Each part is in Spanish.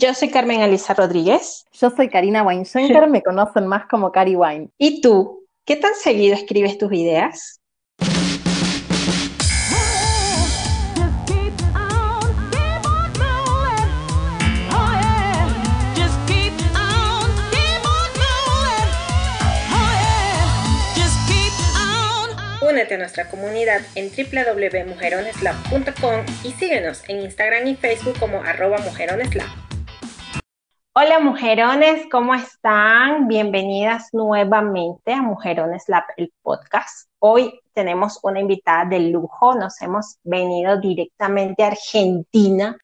Yo soy Carmen Alisa Rodríguez. Yo soy Karina Weinschenker, me conocen más como Cari Wine. ¿Y tú? ¿Qué tan seguido escribes tus ideas? Únete a nuestra comunidad en www.mujeroneslab.com y síguenos en Instagram y Facebook como arroba mujeroneslab. Hola mujerones, ¿cómo están? Bienvenidas nuevamente a Mujerones Lab, el podcast. Hoy tenemos una invitada de lujo, nos hemos venido directamente a Argentina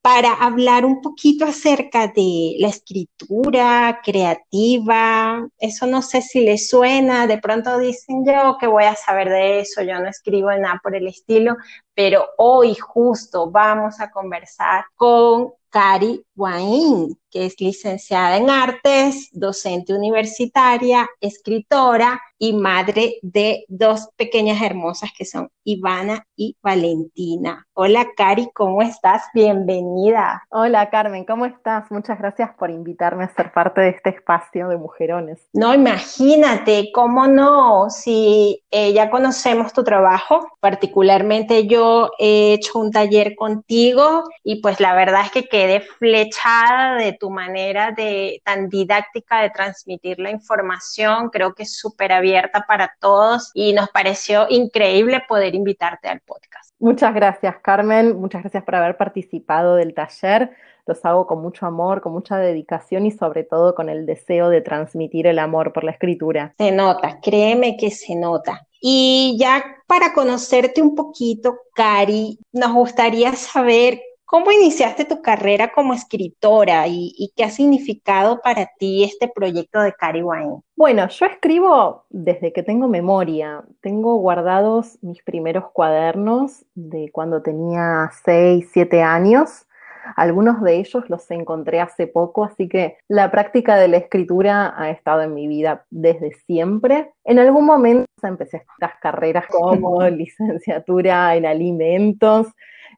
para hablar un poquito acerca de la escritura creativa. Eso no sé si les suena, de pronto dicen yo que voy a saber de eso, yo no escribo nada por el estilo, pero hoy justo vamos a conversar con Cari Guaín, que es licenciada en artes, docente universitaria, escritora y madre de dos pequeñas hermosas que son Ivana y Valentina. Hola Cari, ¿cómo estás? Bienvenida. Hola Carmen, ¿cómo estás? Muchas gracias por invitarme a ser parte de este espacio de mujerones. No, imagínate, ¿cómo no? Si eh, ya conocemos tu trabajo, particularmente yo he hecho un taller contigo y pues la verdad es que quedé flechada de tu manera de tan didáctica de transmitir la información. Creo que es súper abierta para todos y nos pareció increíble poder invitarte al podcast. Muchas gracias, Carmen. Muchas gracias por haber participado del taller. Los hago con mucho amor, con mucha dedicación y sobre todo con el deseo de transmitir el amor por la escritura. Se nota, créeme que se nota. Y ya para conocerte un poquito, Cari, nos gustaría saber ¿Cómo iniciaste tu carrera como escritora y, qué ha significado para ti este proyecto de Cari Wine? Bueno, yo escribo desde que tengo memoria. Tengo guardados mis primeros cuadernos de cuando tenía 6, 7 años. Algunos de ellos los encontré hace poco, así que la práctica de la escritura ha estado en mi vida desde siempre. En algún momento empecé estas carreras como licenciatura en alimentos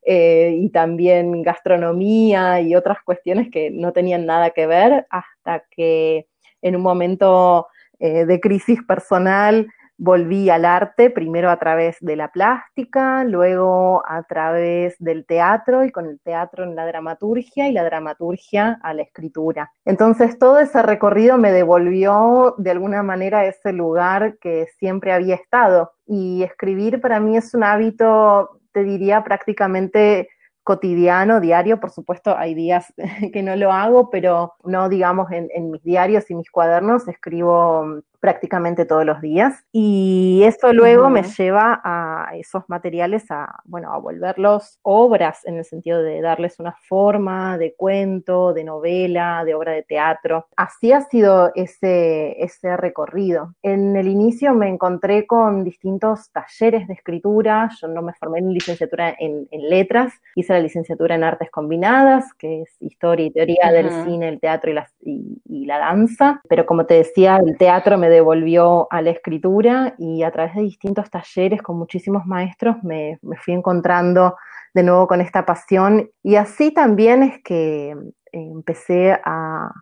eh, y también gastronomía y otras cuestiones que no tenían nada que ver hasta que en un momento eh, de crisis personal volví al arte, primero a través de la plástica, luego a través del teatro y con el teatro en la dramaturgia y la dramaturgia a la escritura. Entonces todo ese recorrido me devolvió de alguna manera a ese lugar que siempre había estado. Y escribir para mí es un hábito te diría prácticamente cotidiano, diario, por supuesto hay días que no lo hago, pero no digamos en, en mis diarios y mis cuadernos escribo prácticamente todos los días. Y eso luego me lleva a esos materiales a, bueno, a volverlos obras en el sentido de darles una forma de cuento, de novela, de obra de teatro. Así ha sido ese, ese recorrido. En el inicio me encontré con distintos talleres de escritura. Yo no me formé en licenciatura en, letras, hice la licenciatura en artes combinadas, que es historia y teoría del cine, el teatro y la, y la danza. Pero como te decía, el teatro me devolvió a la escritura y a través de distintos talleres con muchísimos maestros me, fui encontrando de nuevo con esta pasión y así también es que empecé a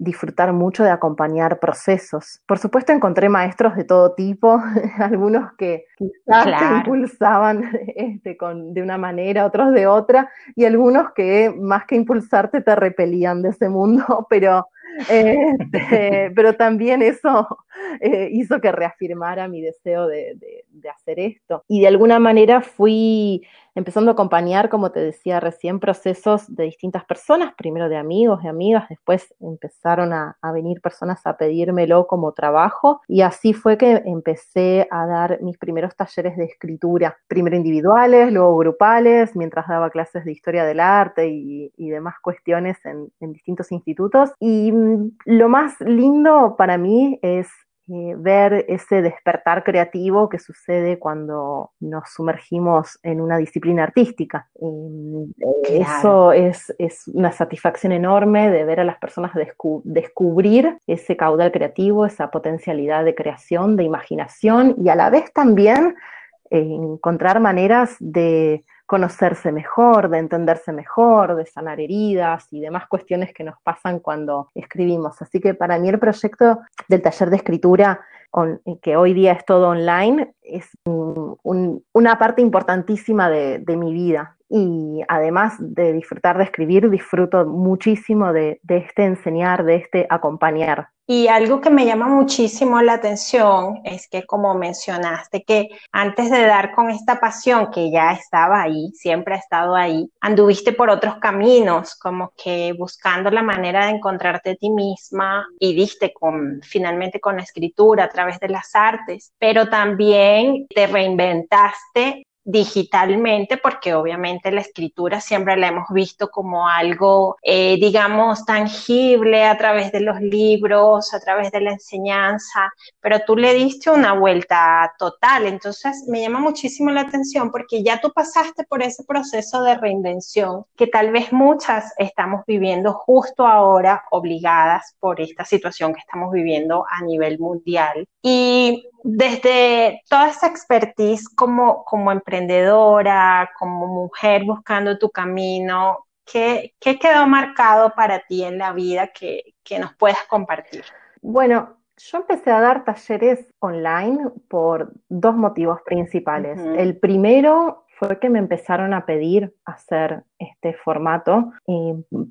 disfrutar mucho de acompañar procesos. Por supuesto encontré maestros de todo tipo, algunos que quizás te impulsaban este, con, de una manera, otros de otra, y algunos que más que impulsarte te repelían de ese mundo, pero este, pero también eso eh, hizo que reafirmara mi deseo de, hacer esto. Y de alguna manera fui empezando a acompañar, como te decía recién, procesos de distintas personas, primero de amigos, de amigas, después empezaron a, venir personas a pedírmelo como trabajo y así fue que empecé a dar mis primeros talleres de escritura, primero individuales, luego grupales, mientras daba clases de historia del arte y, demás cuestiones en, distintos institutos. Y mm, lo más lindo para mí es eh, ver ese despertar creativo que sucede cuando nos sumergimos en una disciplina artística. Eh, eso es, una satisfacción enorme de ver a las personas descubrir ese caudal creativo, esa potencialidad de creación, de imaginación y a la vez también eh, encontrar maneras de conocerse mejor, de entenderse mejor, de sanar heridas y demás cuestiones que nos pasan cuando escribimos. Así que para mí el proyecto del taller de escritura que hoy día es todo online, es una parte importantísima de, mi vida. Y además de disfrutar de escribir, disfruto muchísimo de este enseñar, de este acompañar. Y algo que me llama muchísimo la atención es que, como mencionaste, que antes de dar con esta pasión que ya estaba ahí, siempre ha estado ahí, anduviste por otros caminos, como que buscando la manera de encontrarte a ti misma y diste con, finalmente con la escritura a través de las artes, pero también te reinventaste digitalmente, porque obviamente la escritura siempre la hemos visto como algo, eh, digamos, tangible a través de los libros, a través de la enseñanza, pero tú le diste una vuelta total. Entonces me llama muchísimo la atención porque ya tú pasaste por ese proceso de reinvención que tal vez muchas estamos viviendo justo ahora, obligadas por esta situación que estamos viviendo a nivel mundial. Y desde toda esa expertise como, como emprendedora, como mujer buscando tu camino, ¿qué, ¿qué, quedó marcado para ti en la vida que, que nos puedas compartir? Bueno, yo empecé a dar talleres online por dos motivos principales. El primero fue que me empezaron a pedir hacer este formato.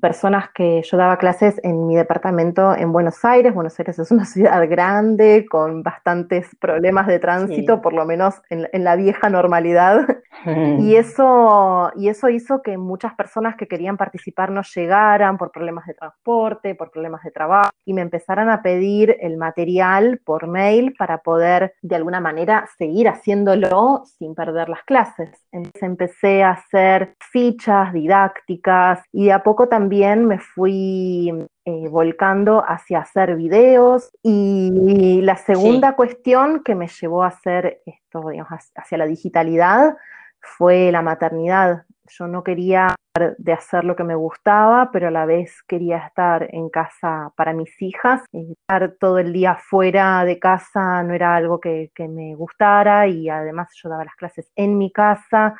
Personas que yo daba clases en mi departamento en Buenos Aires. Buenos Aires es una ciudad grande con bastantes problemas de tránsito, por lo menos en, en, la vieja normalidad. y, eso, y eso hizo que muchas personas que querían participar no llegaran por problemas de transporte, por problemas de trabajo, y me empezaran a pedir el material por mail para poder de alguna manera seguir haciéndolo sin perder las clases. Entonces empecé a hacer fichas, didácticas y de a poco también me fui eh, volcando hacia hacer videos y la segunda cuestión que me llevó a hacer esto, digamos, hacia la digitalidad fue la maternidad. Yo no quería de hacer lo que me gustaba, pero a la vez quería estar en casa para mis hijas. Estar todo el día fuera de casa no era algo que, que me gustara y además yo daba las clases en mi casa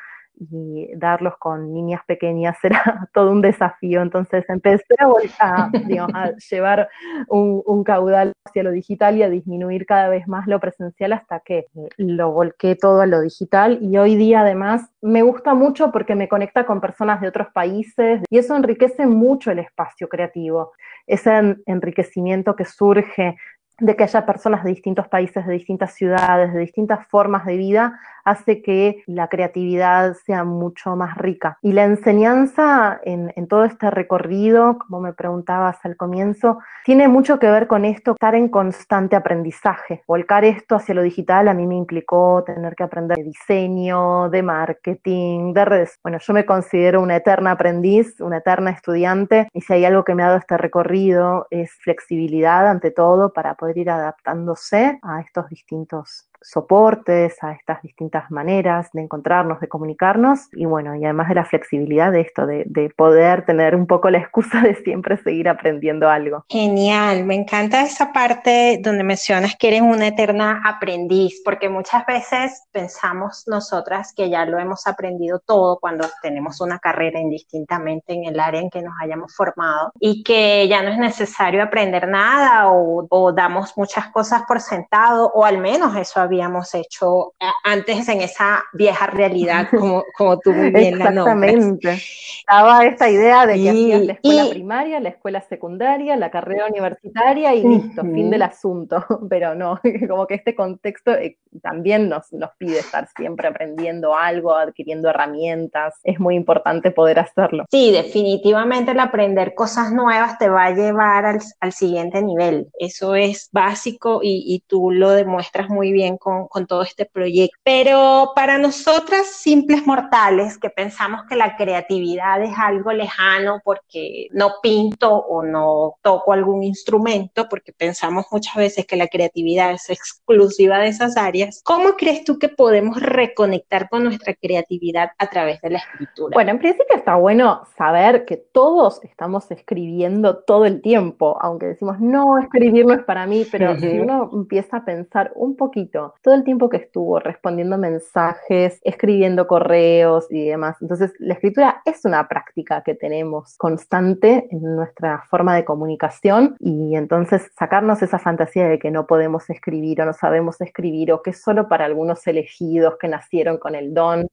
y darlos con niñas pequeñas era todo un desafío. Entonces empecé a, a llevar un, caudal hacia lo digital y a disminuir cada vez más lo presencial hasta que lo volqué todo a lo digital. Y hoy día además me gusta mucho porque me conecta con personas de otros países y eso enriquece mucho el espacio creativo. Ese enriquecimiento que surge de que haya personas de distintos países, de distintas ciudades, de distintas formas de vida, hace que la creatividad sea mucho más rica. Y la enseñanza en, todo este recorrido, como me preguntabas al comienzo, tiene mucho que ver con esto, estar en constante aprendizaje. Volcar esto hacia lo digital a mí me implicó tener que aprender de diseño, de marketing, de redes. Bueno, yo me considero una eterna aprendiz, una eterna estudiante, y si hay algo que me ha dado este recorrido es flexibilidad ante todo para poder ir adaptándose a estos distintos soportes, a estas distintas maneras de encontrarnos, de comunicarnos y bueno, y además de la flexibilidad de esto, de, poder tener un poco la excusa de siempre seguir aprendiendo algo. Genial, me encanta esa parte donde mencionas que eres una eterna aprendiz, porque muchas veces pensamos nosotras que ya lo hemos aprendido todo cuando tenemos una carrera indistintamente en el área en que nos hayamos formado y que ya no es necesario aprender nada o, o damos muchas cosas por sentado o al menos eso habíamos hecho antes en esa vieja realidad, como, como tú muy bien la Exactamente. Estaba esta idea de que hacías la escuela primaria, la escuela secundaria, la carrera universitaria y listo, fin del asunto. Pero no, como que este contexto eh, también nos, nos pide estar siempre aprendiendo algo, adquiriendo herramientas. Es muy importante poder hacerlo. Sí, definitivamente el aprender cosas nuevas te va a llevar al, al siguiente nivel. Eso es básico y, y tú lo demuestras muy bien con, todo este proyecto. Pero para nosotras simples mortales que pensamos que la creatividad es algo lejano porque no pinto o no toco algún instrumento, porque pensamos muchas veces que la creatividad es exclusiva de esas áreas, ¿cómo crees tú que podemos reconectar con nuestra creatividad a través de la escritura? Bueno, en principio está bueno saber que todos estamos escribiendo todo el tiempo, aunque decimos, no, escribir no es para mí, pero si uno empieza a pensar un poquito todo el tiempo que estuvo respondiendo mensajes, escribiendo correos y demás. Entonces, la escritura es una práctica que tenemos constante en nuestra forma de comunicación y entonces sacarnos esa fantasía de que no podemos escribir o no sabemos escribir o que es solo para algunos elegidos que nacieron con el don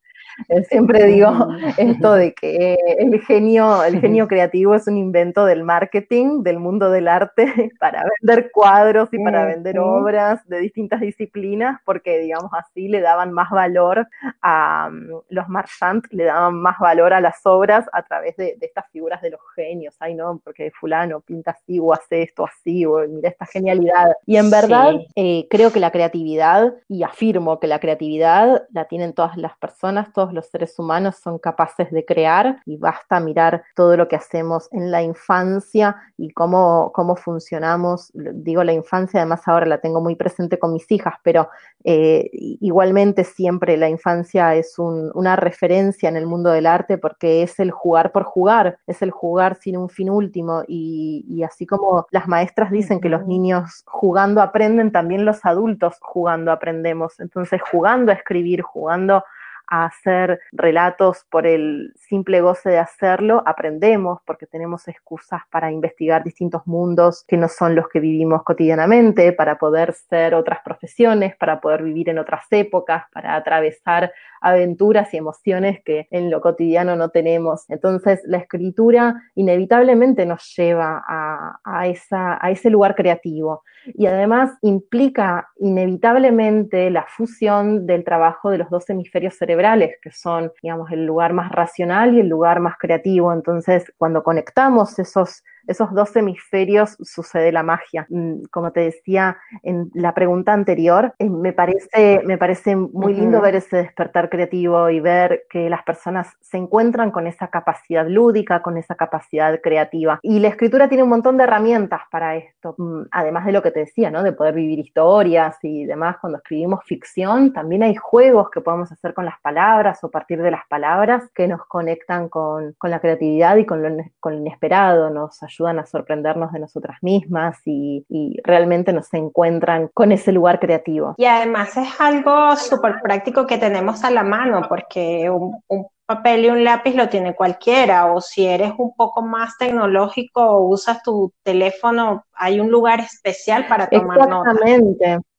siempre digo esto de que el genio, el genio creativo es un invento del marketing, del mundo del arte, para vender cuadros y para vender obras de distintas disciplinas, porque digamos así le daban más valor a mm, los marchands, le daban más valor a las obras a través de, estas figuras de los genios. Ay, no, porque fulano pinta así o hace esto así, o mira esta genialidad. Y en verdad eh, creo que la creatividad, y afirmo que la creatividad la tienen todas las personas, todos los seres humanos son capaces de crear y basta mirar todo lo que hacemos en la infancia y cómo, cómo funcionamos. Digo la infancia, además ahora la tengo muy presente con mis hijas, pero eh, igualmente siempre la infancia es una referencia en el mundo del arte porque es el jugar por jugar, es el jugar sin un fin último y, y así como las maestras dicen que los niños jugando aprenden, también los adultos jugando aprendemos. Entonces jugando a escribir, jugando a hacer relatos por el simple goce de hacerlo, aprendemos porque tenemos excusas para investigar distintos mundos que no son los que vivimos cotidianamente, para poder ser otras profesiones, para poder vivir en otras épocas, para atravesar aventuras y emociones que en lo cotidiano no tenemos. Entonces la escritura inevitablemente nos lleva a, esa, a ese lugar creativo y además implica inevitablemente la fusión del trabajo de los dos hemisferios cerebrales, que son, digamos, el lugar más racional y el lugar más creativo. Entonces, cuando conectamos esos esos dos hemisferios sucede la magia. Mm, como te decía en la pregunta anterior, eh, me, parece, me parece muy lindo ver ese despertar creativo y ver que las personas se encuentran con esa capacidad lúdica, con esa capacidad creativa. Y la escritura tiene un montón de herramientas para esto, mm, además de lo que te decía, ¿no? De poder vivir historias y demás. Cuando escribimos ficción, también hay juegos que podemos hacer con las palabras o partir de las palabras que nos conectan con, la creatividad y con lo, con lo inesperado, nos ayudan ayudan a sorprendernos de nosotras mismas y, realmente nos encuentran con ese lugar creativo. Y además es algo súper práctico que tenemos a la mano, porque un, papel y un lápiz lo tiene cualquiera, o si eres un poco más tecnológico o usas tu teléfono, hay un lugar especial para tomar notas.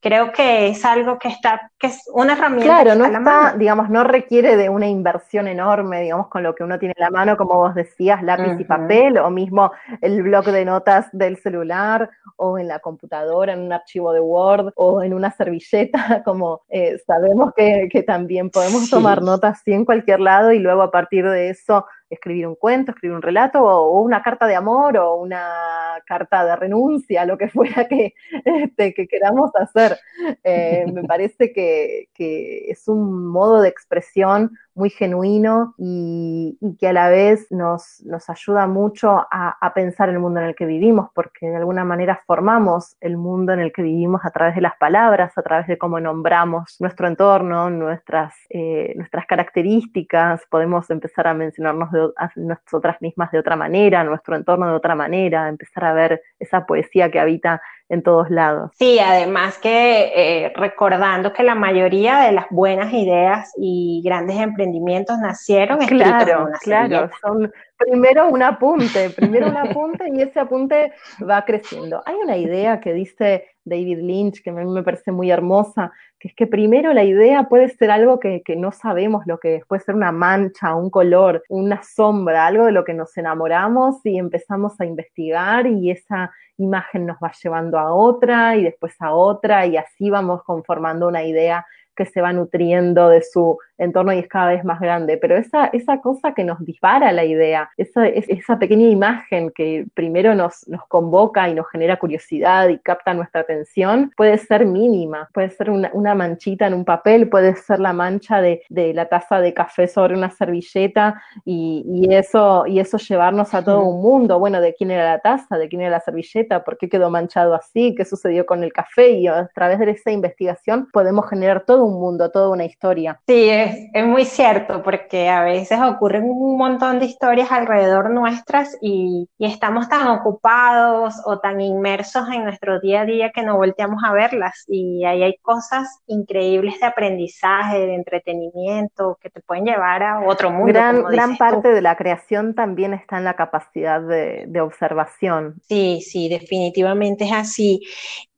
Creo que es algo que está, que es una herramienta. Claro, no está, digamos, no requiere de una inversión enorme, digamos, con lo que uno tiene en la mano, como vos decías, lápiz y papel, o mismo el bloc de notas del celular, o en la computadora, en un archivo de Word, o en una servilleta, como eh, sabemos que, también podemos tomar notas sí, en cualquier lado y luego a partir de eso escribir un cuento, escribir un relato o, una carta de amor o una carta de renuncia, lo que fuera que, este, que queramos hacer. Eh, me parece que, que, es un modo de expresión muy genuino y, que a la vez nos, nos ayuda mucho a, pensar el mundo en el que vivimos, porque de alguna manera formamos el mundo en el que vivimos a través de las palabras, a través de cómo nombramos nuestro entorno, nuestras, eh, nuestras características, podemos empezar a mencionarnos de, a nosotras mismas de otra manera, nuestro entorno de otra manera, empezar a ver esa poesía que habita en todos lados. Sí, además que eh, recordando que la mayoría de las buenas ideas y grandes emprendimientos nacieron claro, claro, son primero un apunte, primero un apunte y ese apunte va creciendo. Hay una idea que dice David Lynch que a mí me parece muy hermosa, que es que primero la idea puede ser algo que, que no sabemos lo que es, puede ser una mancha, un color, una sombra, algo de lo que nos enamoramos y empezamos a investigar y esa imagen nos va llevando a otra y después a otra y así vamos conformando una idea que se va nutriendo de su entorno y es cada vez más grande, pero esa, esa cosa que nos dispara la idea, esa, esa pequeña imagen que primero nos, nos convoca y nos genera curiosidad y capta nuestra atención, puede ser mínima, puede ser una, una manchita en un papel, puede ser la mancha de, de, la taza de café sobre una servilleta y, y, eso, y eso llevarnos a todo un mundo, bueno, de quién era la taza, de quién era la servilleta, por qué quedó manchado así, qué sucedió con el café y a través de esa investigación podemos generar todo un mundo, toda una historia. Sí, es es, es, muy cierto, porque a veces ocurren un montón de historias alrededor nuestras y, y, estamos tan ocupados o tan inmersos en nuestro día a día que no volteamos a verlas. Y ahí hay cosas increíbles de aprendizaje, de entretenimiento, que te pueden llevar a otro mundo. Gran, gran parte de la creación también está en la capacidad de, de observación. Sí, sí, definitivamente es así.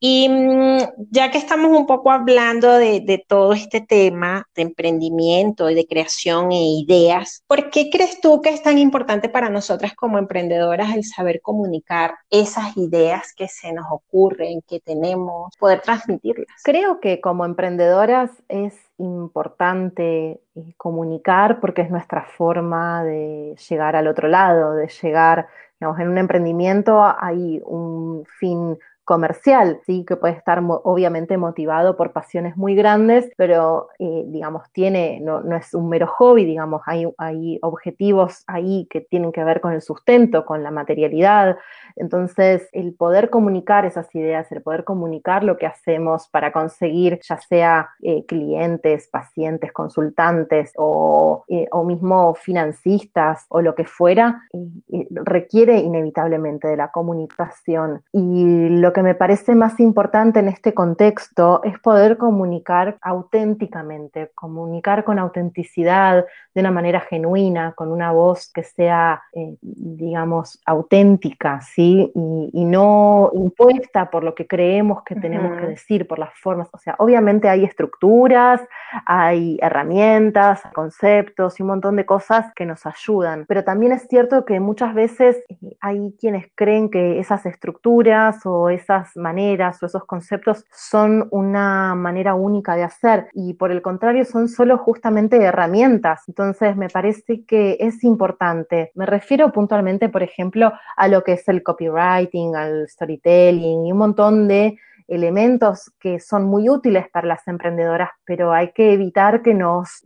Y mm, ya que estamos un poco hablando de, de, todo este tema de emprendimiento y de creación e ideas, ¿por qué crees tú que es tan importante para nosotras como emprendedoras el saber comunicar esas ideas que se nos ocurren, que tenemos, poder transmitirlas? Creo que como emprendedoras es importante eh, comunicar porque es nuestra forma de llegar al otro lado, de llegar, digamos, en un emprendimiento hay un fin comercial, ¿sí? que puede estar obviamente motivado por pasiones muy grandes, pero eh, digamos, tiene, no, no, es un mero hobby, digamos, hay, hay objetivos ahí que tienen que ver con el sustento, con la materialidad. Entonces, el poder comunicar esas ideas, el poder comunicar lo que hacemos para conseguir ya sea eh, clientes, pacientes, consultantes o, eh, o, mismo financistas o lo que fuera, requiere inevitablemente de la comunicación. Y lo que me parece más importante en este contexto es poder comunicar auténticamente, comunicar con autenticidad, de una manera genuina, con una voz que sea, eh, digamos, auténtica, ¿sí? Y, no impuesta por lo que creemos que tenemos que decir, por las formas. O sea, obviamente hay estructuras, hay herramientas, conceptos y un montón de cosas que nos ayudan, pero también es cierto que muchas veces eh, hay quienes creen que esas estructuras o esas maneras o esos conceptos son una manera única de hacer y por el contrario son solo justamente herramientas. Entonces me parece que es importante. Me refiero puntualmente, por ejemplo, a lo que es el copywriting, al storytelling y un montón de elementos que son muy útiles para las emprendedoras, pero hay que evitar que nos,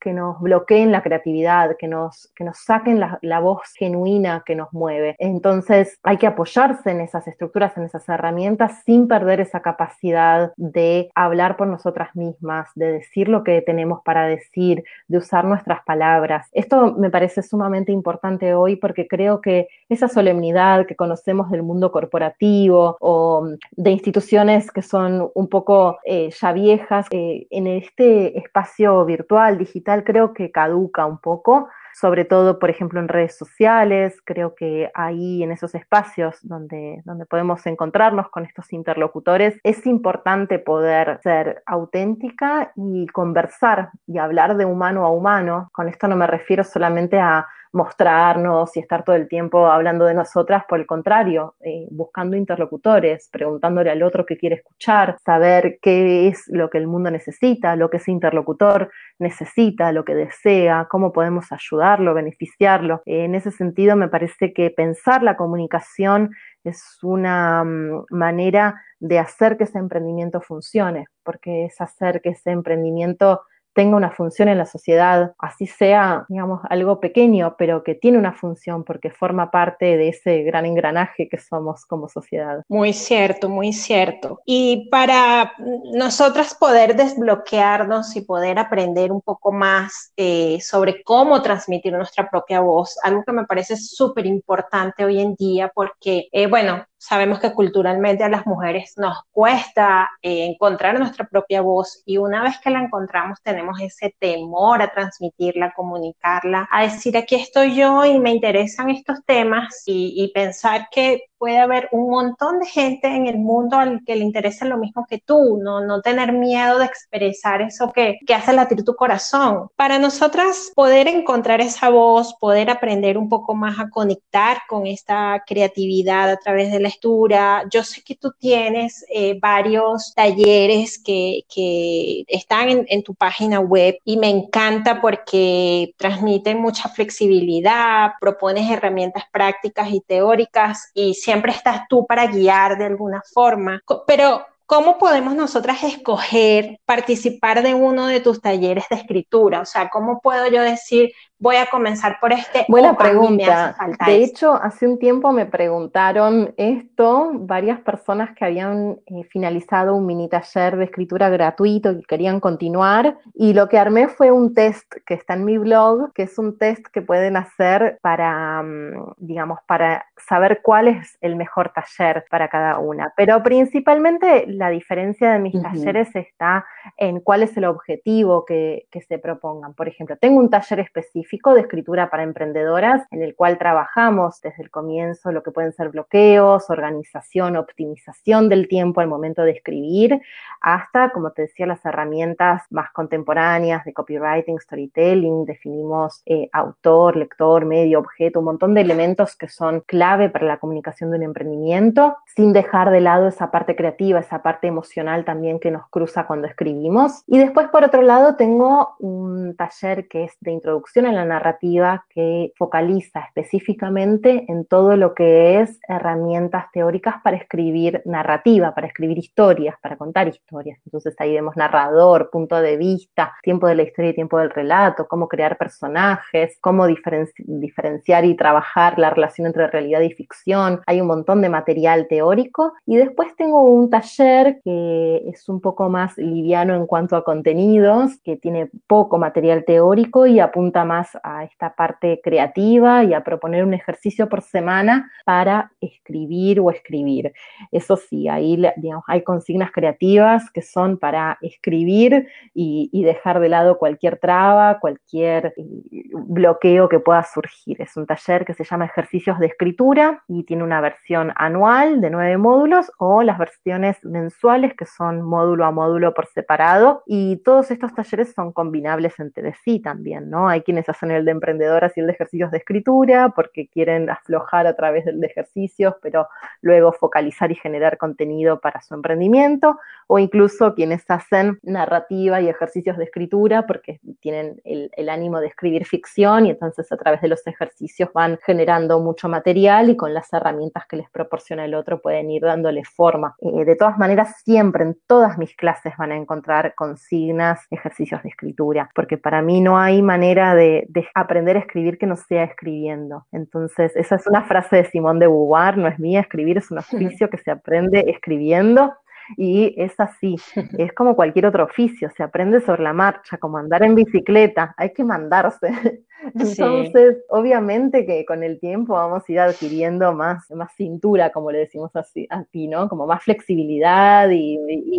que nos bloqueen la creatividad, que nos, que nos saquen la, la, voz genuina que nos mueve. Entonces hay que apoyarse en esas estructuras, en esas herramientas, sin perder esa capacidad de hablar por nosotras mismas, de decir lo que tenemos para decir, de usar nuestras palabras. Esto me parece sumamente importante hoy porque creo que esa solemnidad que conocemos del mundo corporativo o de instituciones que son un poco eh, ya viejas, eh, en este espacio virtual, digital, creo que caduca un poco sobre todo, por ejemplo, en redes sociales. Creo que ahí, en esos espacios donde, donde podemos encontrarnos con estos interlocutores, es importante poder ser auténtica y conversar y hablar de humano a humano. Con esto no me refiero solamente a mostrarnos y estar todo el tiempo hablando de nosotras, por el contrario, eh, buscando interlocutores, preguntándole al otro qué quiere escuchar, saber qué es lo que el mundo necesita, lo que ese interlocutor necesita, lo que desea, cómo podemos ayudarlo, beneficiarlo. En ese sentido, me parece que pensar la comunicación es una mm, manera de hacer que ese emprendimiento funcione, porque es hacer que ese emprendimiento tenga una función en la sociedad, así sea, digamos, algo pequeño, pero que tiene una función porque forma parte de ese gran engranaje que somos como sociedad. Muy cierto, muy cierto. Y para nosotras poder desbloquearnos y poder aprender un poco más eh, sobre cómo transmitir nuestra propia voz, algo que me parece súper importante hoy en día porque, eh, bueno, sabemos que culturalmente a las mujeres nos cuesta eh, encontrar nuestra propia voz y una vez que la encontramos tenemos ese temor a transmitirla, a comunicarla, a decir aquí estoy yo y me interesan estos temas y, y pensar que puede haber un montón de gente en el mundo al que le interesa lo mismo que tú, no, no tener miedo de expresar eso que, que hace latir tu corazón. Para nosotras poder encontrar esa voz, poder aprender un poco más a conectar con esta creatividad a través de la lectura, yo sé que tú tienes eh, varios talleres que, que están en, en tu página web y me encanta porque transmiten mucha flexibilidad, propones herramientas prácticas y teóricas y siempre estás tú para guiar de alguna forma, pero ¿cómo podemos nosotras escoger participar de uno de tus talleres de escritura? O sea, ¿cómo puedo yo decir, voy a comenzar por este. Buena pregunta. De hecho, hace un tiempo me preguntaron esto varias personas que habían eh, finalizado un mini taller de escritura gratuito y querían continuar. Y lo que armé fue un test que está en mi blog, que es un test que pueden hacer para, mm, digamos, para saber cuál es el mejor taller para cada una. Pero principalmente la diferencia de mis talleres está en cuál es el objetivo que, que se propongan. Por ejemplo, tengo un taller específico de escritura para emprendedoras en el cual trabajamos desde el comienzo lo que pueden ser bloqueos, organización, optimización del tiempo al momento de escribir, hasta, como te decía, las herramientas más contemporáneas de copywriting, storytelling, definimos eh, autor, lector, medio, objeto, un montón de elementos que son clave para la comunicación de un emprendimiento, sin dejar de lado esa parte creativa, esa parte emocional también que nos cruza cuando escribimos. Y después, por otro lado, tengo un taller que es de introducción a la narrativa que focaliza específicamente en todo lo que es herramientas teóricas para escribir narrativa, para escribir historias, para contar historias. Entonces ahí vemos narrador, punto de vista, tiempo de la historia y tiempo del relato, cómo crear personajes, cómo diferenciar y trabajar la relación entre realidad y ficción. Hay un montón de material teórico y después tengo un taller que es un poco más liviano en cuanto a contenidos, que tiene poco material teórico y apunta más a esta parte creativa y a proponer un ejercicio por semana para escribir o escribir. Eso sí, ahí hay consignas creativas que son para escribir y, y dejar de lado cualquier traba, cualquier eh, bloqueo que pueda surgir. Es un taller que se llama Ejercicios de Escritura y tiene una versión anual de nueve módulos o las versiones mensuales que son módulo a módulo por separado y todos estos talleres son combinables entre sí también, ¿no? Hay quienes hacen el de emprendedoras y el de ejercicios de escritura porque quieren aflojar a través del de ejercicios, pero luego focalizar y generar contenido para su emprendimiento, o incluso quienes hacen narrativa y ejercicios de escritura porque tienen el, ánimo de escribir ficción y entonces a través de los ejercicios van generando mucho material y con las herramientas que les proporciona el otro pueden ir dándole forma. Eh, de todas maneras, siempre en todas mis clases van a encontrar consignas, ejercicios de escritura, porque para mí no hay manera de, aprender a escribir que no sea escribiendo. Entonces, esa es una frase de Simón de Beauvoir, no es mía, escribir es un oficio que se aprende escribiendo y es así, es como cualquier otro oficio, se aprende sobre la marcha, como andar en bicicleta, hay que mandarse. Entonces, obviamente que con el tiempo vamos a ir adquiriendo más, más cintura, como le decimos así, aquí, ¿no? Como más flexibilidad y,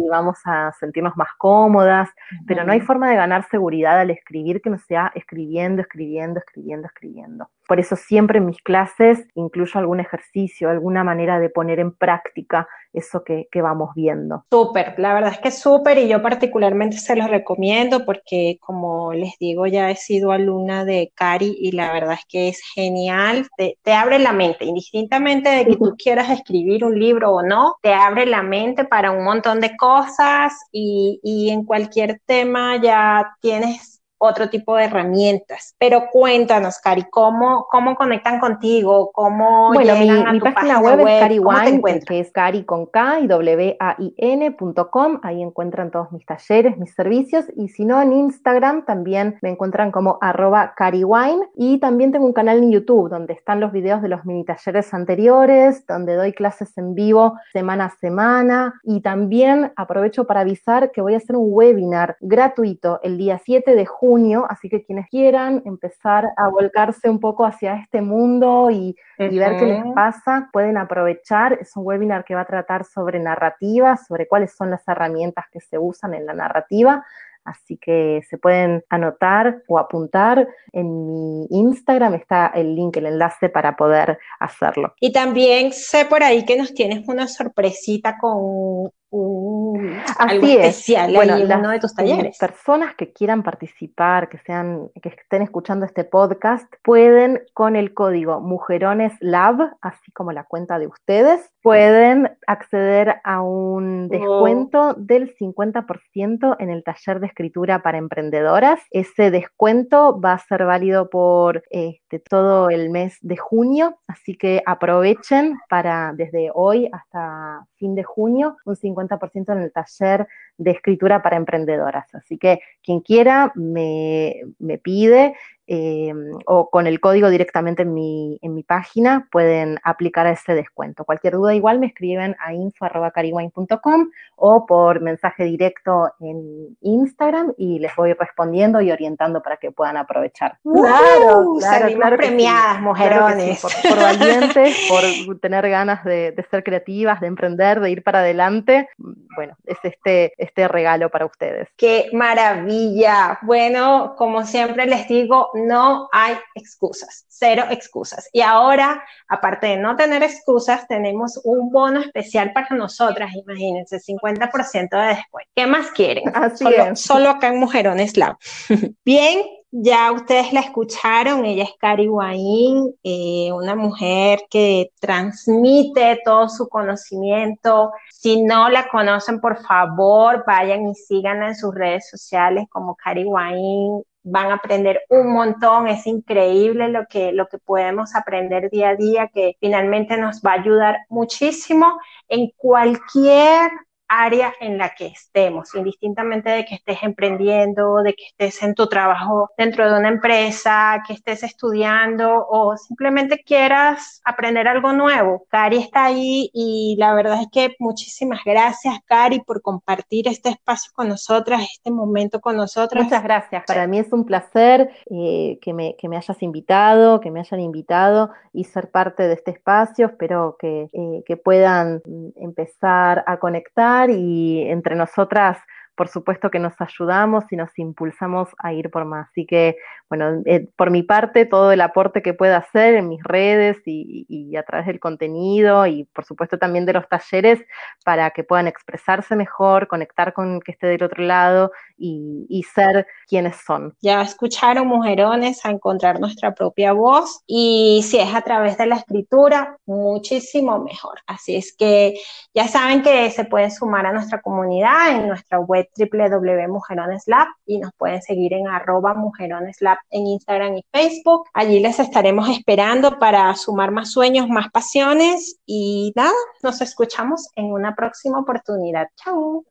vamos a sentirnos más cómodas, pero no hay forma de ganar seguridad al escribir que no sea escribiendo, escribiendo, escribiendo, escribiendo. Por eso siempre en mis clases incluyo algún ejercicio, alguna manera de poner en práctica eso que, vamos viendo. Súper, la verdad es que súper y yo particularmente se los recomiendo porque como les digo ya he sido alumna de Cari y la verdad es que es genial, te, abre la mente, indistintamente de que tú quieras escribir un libro o no, te abre la mente para un montón de cosas y, y en cualquier tema ya tienes otro tipo de herramientas. Pero cuéntanos, Cari, ¿cómo, cómo conectan contigo? ¿Cómo bueno, mi, mi página, web, es CariWine, que es cari con K y W A I N.com. Ahí encuentran todos mis talleres, mis servicios. Y si no, en Instagram también me encuentran como arroba CariWine. Y también tengo un canal en YouTube donde están los videos de los mini talleres anteriores, donde doy clases en vivo semana a semana. Y también aprovecho para avisar que voy a hacer un webinar gratuito el día 7 de junio así que quienes quieran empezar a volcarse un poco hacia este mundo y, ver qué les pasa, pueden aprovechar. Es un webinar que va a tratar sobre narrativa, sobre cuáles son las herramientas que se usan en la narrativa. Así que se pueden anotar o apuntar. En mi Instagram está el link, el enlace para poder hacerlo. Y también sé por ahí que nos tienes una sorpresita con un, Así especial bueno, en uno de tus talleres. Personas que quieran participar, que sean, que estén escuchando este podcast, pueden con el código Mujerones Lab, así como la cuenta de ustedes, pueden acceder a un descuento del 50% en el taller de escritura para emprendedoras. Ese descuento va a ser válido por este, todo el mes de junio, así que aprovechen para desde hoy hasta fin de junio un 50% 50% en el taller de escritura para emprendedoras. Así que quien quiera me, me pide eh, o con el código directamente en mi, en mi página pueden aplicar ese descuento. Cualquier duda igual me escriben a info.cariwine.com o por mensaje directo en Instagram y les voy respondiendo y orientando para que puedan aprovechar. Claro, claro, premiadas, mujerones. por, valientes, por tener ganas de, de, ser creativas, de emprender, de ir para adelante. Bueno, es este, este regalo para ustedes. ¡Qué maravilla! Bueno, como siempre les digo, no hay excusas, cero excusas. Y ahora, aparte de no tener excusas, tenemos un bono especial para nosotras, imagínense, 50% de después. ¿Qué más quieren? Así solo, es. solo acá en Mujerones Lab. Bien, ya ustedes la escucharon, ella es Cari Guaín, eh, una mujer que transmite todo su conocimiento. Si no la conocen, por favor, vayan y síganla en sus redes sociales como Cari Guaín. Van a aprender un montón, es increíble lo que, lo que podemos aprender día a día, que finalmente nos va a ayudar muchísimo en cualquier área en la que estemos, indistintamente de que estés emprendiendo, de que estés en tu trabajo dentro de una empresa, que estés estudiando o simplemente quieras aprender algo nuevo. Cari está ahí y la verdad es que muchísimas gracias, Cari, por compartir este espacio con nosotras, este momento con nosotras. Muchas gracias. Para mí es un placer eh, que, me, que, me, hayas invitado, que me hayan invitado y ser parte de este espacio. Espero que, eh, que puedan empezar a conectar y entre nosotras, por supuesto que nos ayudamos y nos impulsamos a ir por más. Así que, bueno, eh, por mi parte, todo el aporte que pueda hacer en mis redes y, y, a través del contenido y, por supuesto, también de los talleres para que puedan expresarse mejor, conectar con el que esté del otro lado y, y, ser quienes son. Ya escucharon, mujerones, a encontrar nuestra propia voz y si es a través de la escritura, muchísimo mejor. Así es que ya saben que se pueden sumar a nuestra comunidad en nuestra web www.mujeroneslab y nos pueden seguir en arroba mujeroneslab en Instagram y Facebook. Allí les estaremos esperando para sumar más sueños, más pasiones y nada, nos escuchamos en una próxima oportunidad. Chao.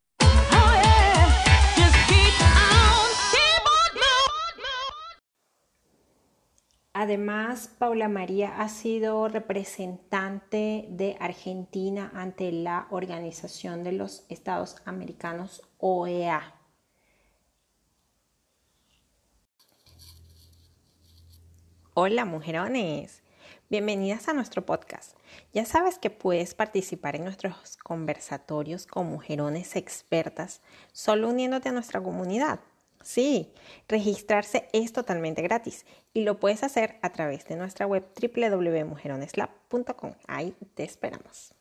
Además, Paula María ha sido representante de Argentina ante la Organización de los Estados Americanos, OEA. Hola, mujerones. Bienvenidas a nuestro podcast. Ya sabes que puedes participar en nuestros conversatorios con mujerones expertas solo uniéndote a nuestra comunidad. Sí, registrarse es totalmente gratis y lo puedes hacer a través de nuestra web www.mujeroneslab.com. Ahí te esperamos.